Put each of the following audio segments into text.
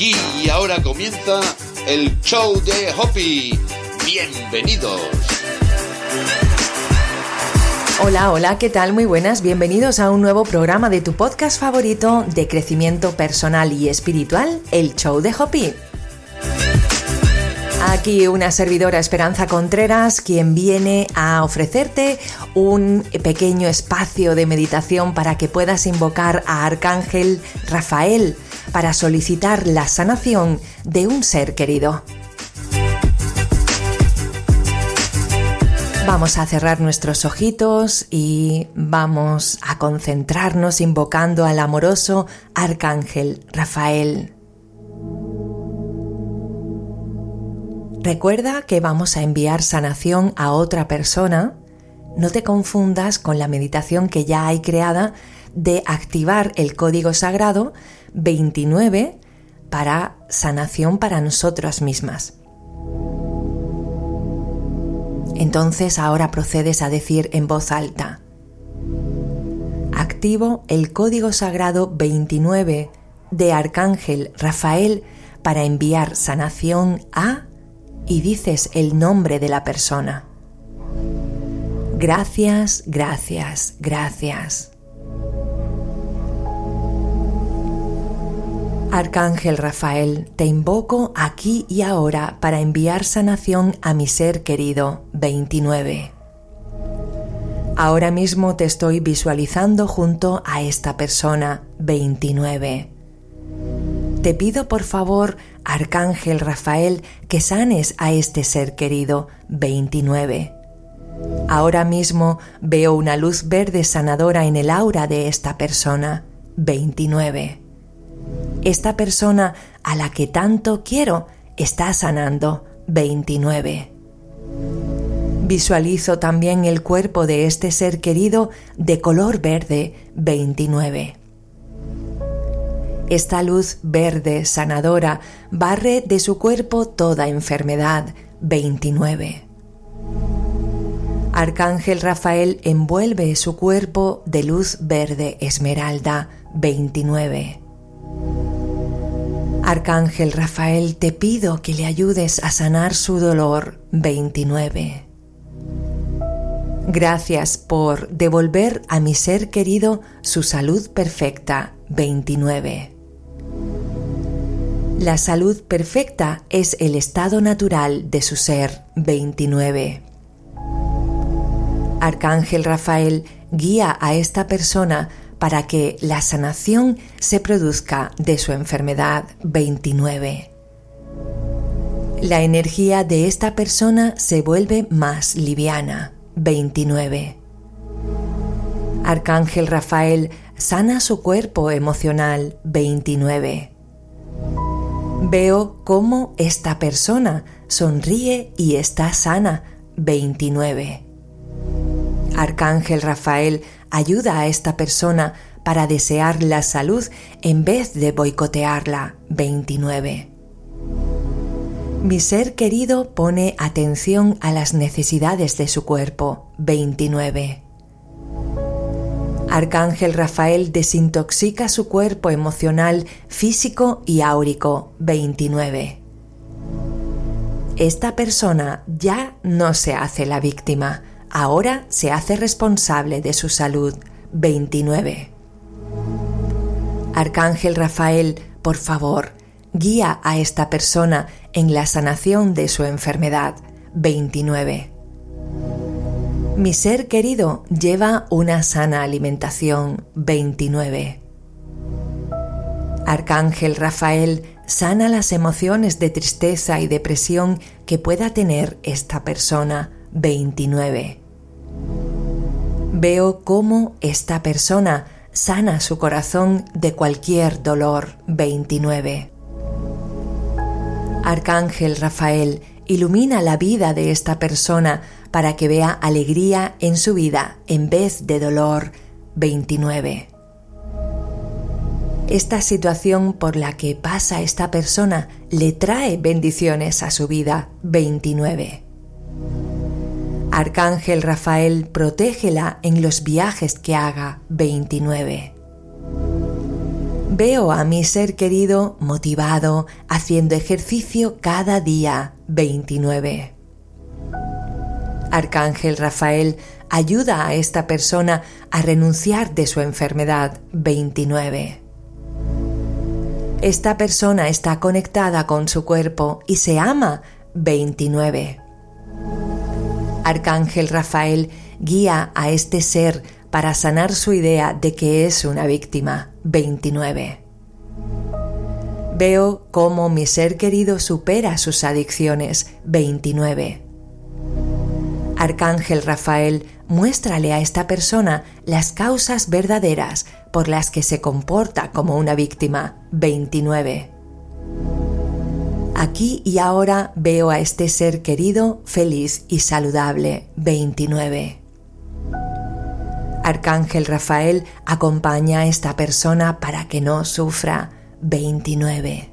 Y ahora comienza el show de Hopi. Bienvenidos. Hola, hola, ¿qué tal? Muy buenas, bienvenidos a un nuevo programa de tu podcast favorito de crecimiento personal y espiritual, el show de Hopi. Aquí una servidora Esperanza Contreras, quien viene a ofrecerte un pequeño espacio de meditación para que puedas invocar a Arcángel Rafael para solicitar la sanación de un ser querido. Vamos a cerrar nuestros ojitos y vamos a concentrarnos invocando al amoroso Arcángel Rafael. Recuerda que vamos a enviar sanación a otra persona. No te confundas con la meditación que ya hay creada de activar el código sagrado 29 para sanación para nosotras mismas. Entonces ahora procedes a decir en voz alta, activo el código sagrado 29 de Arcángel Rafael para enviar sanación a y dices el nombre de la persona. Gracias, gracias, gracias. Arcángel Rafael, te invoco aquí y ahora para enviar sanación a mi ser querido 29. Ahora mismo te estoy visualizando junto a esta persona 29. Te pido por favor Arcángel Rafael, que sanes a este ser querido 29. Ahora mismo veo una luz verde sanadora en el aura de esta persona 29. Esta persona a la que tanto quiero está sanando 29. Visualizo también el cuerpo de este ser querido de color verde 29. Esta luz verde sanadora barre de su cuerpo toda enfermedad. 29. Arcángel Rafael envuelve su cuerpo de luz verde esmeralda. 29. Arcángel Rafael, te pido que le ayudes a sanar su dolor. 29. Gracias por devolver a mi ser querido su salud perfecta. 29. La salud perfecta es el estado natural de su ser 29. Arcángel Rafael guía a esta persona para que la sanación se produzca de su enfermedad 29. La energía de esta persona se vuelve más liviana 29. Arcángel Rafael sana su cuerpo emocional 29. Veo cómo esta persona sonríe y está sana. 29. Arcángel Rafael ayuda a esta persona para desear la salud en vez de boicotearla. 29. Mi ser querido pone atención a las necesidades de su cuerpo. 29. Arcángel Rafael desintoxica su cuerpo emocional, físico y áurico 29. Esta persona ya no se hace la víctima, ahora se hace responsable de su salud 29. Arcángel Rafael, por favor, guía a esta persona en la sanación de su enfermedad 29. Mi ser querido lleva una sana alimentación 29. Arcángel Rafael sana las emociones de tristeza y depresión que pueda tener esta persona 29. Veo cómo esta persona sana su corazón de cualquier dolor 29. Arcángel Rafael ilumina la vida de esta persona para que vea alegría en su vida en vez de dolor. 29. Esta situación por la que pasa esta persona le trae bendiciones a su vida. 29. Arcángel Rafael, protégela en los viajes que haga. 29. Veo a mi ser querido motivado, haciendo ejercicio cada día 29. Arcángel Rafael ayuda a esta persona a renunciar de su enfermedad 29. Esta persona está conectada con su cuerpo y se ama 29. Arcángel Rafael guía a este ser para sanar su idea de que es una víctima 29. Veo cómo mi ser querido supera sus adicciones 29. Arcángel Rafael, muéstrale a esta persona las causas verdaderas por las que se comporta como una víctima. 29. Aquí y ahora veo a este ser querido feliz y saludable. 29. Arcángel Rafael acompaña a esta persona para que no sufra. 29.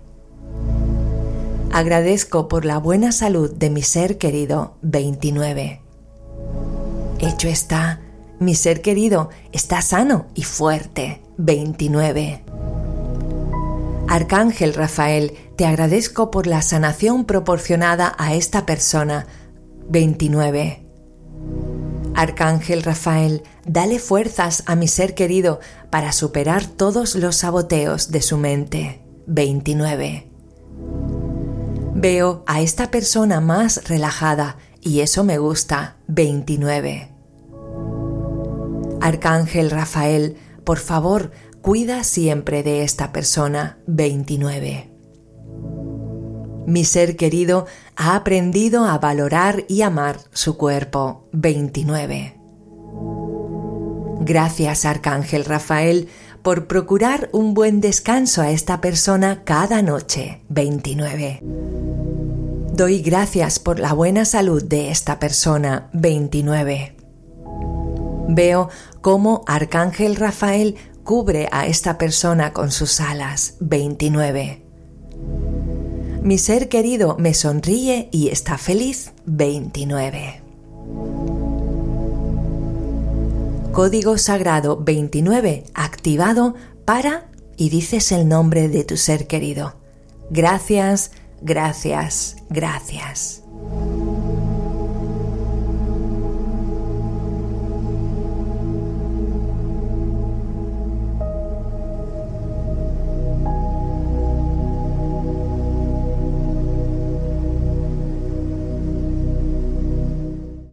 Agradezco por la buena salud de mi ser querido. 29. Hecho está, mi ser querido está sano y fuerte. 29. Arcángel Rafael, te agradezco por la sanación proporcionada a esta persona. 29. Arcángel Rafael, dale fuerzas a mi ser querido para superar todos los saboteos de su mente. 29. Veo a esta persona más relajada y eso me gusta. 29. Arcángel Rafael, por favor, cuida siempre de esta persona. 29. Mi ser querido ha aprendido a valorar y amar su cuerpo. 29. Gracias, Arcángel Rafael, por procurar un buen descanso a esta persona cada noche. 29. Doy gracias por la buena salud de esta persona. 29. Veo cómo Arcángel Rafael cubre a esta persona con sus alas. 29. Mi ser querido me sonríe y está feliz. 29. Código Sagrado 29 activado para y dices el nombre de tu ser querido. Gracias Gracias, gracias.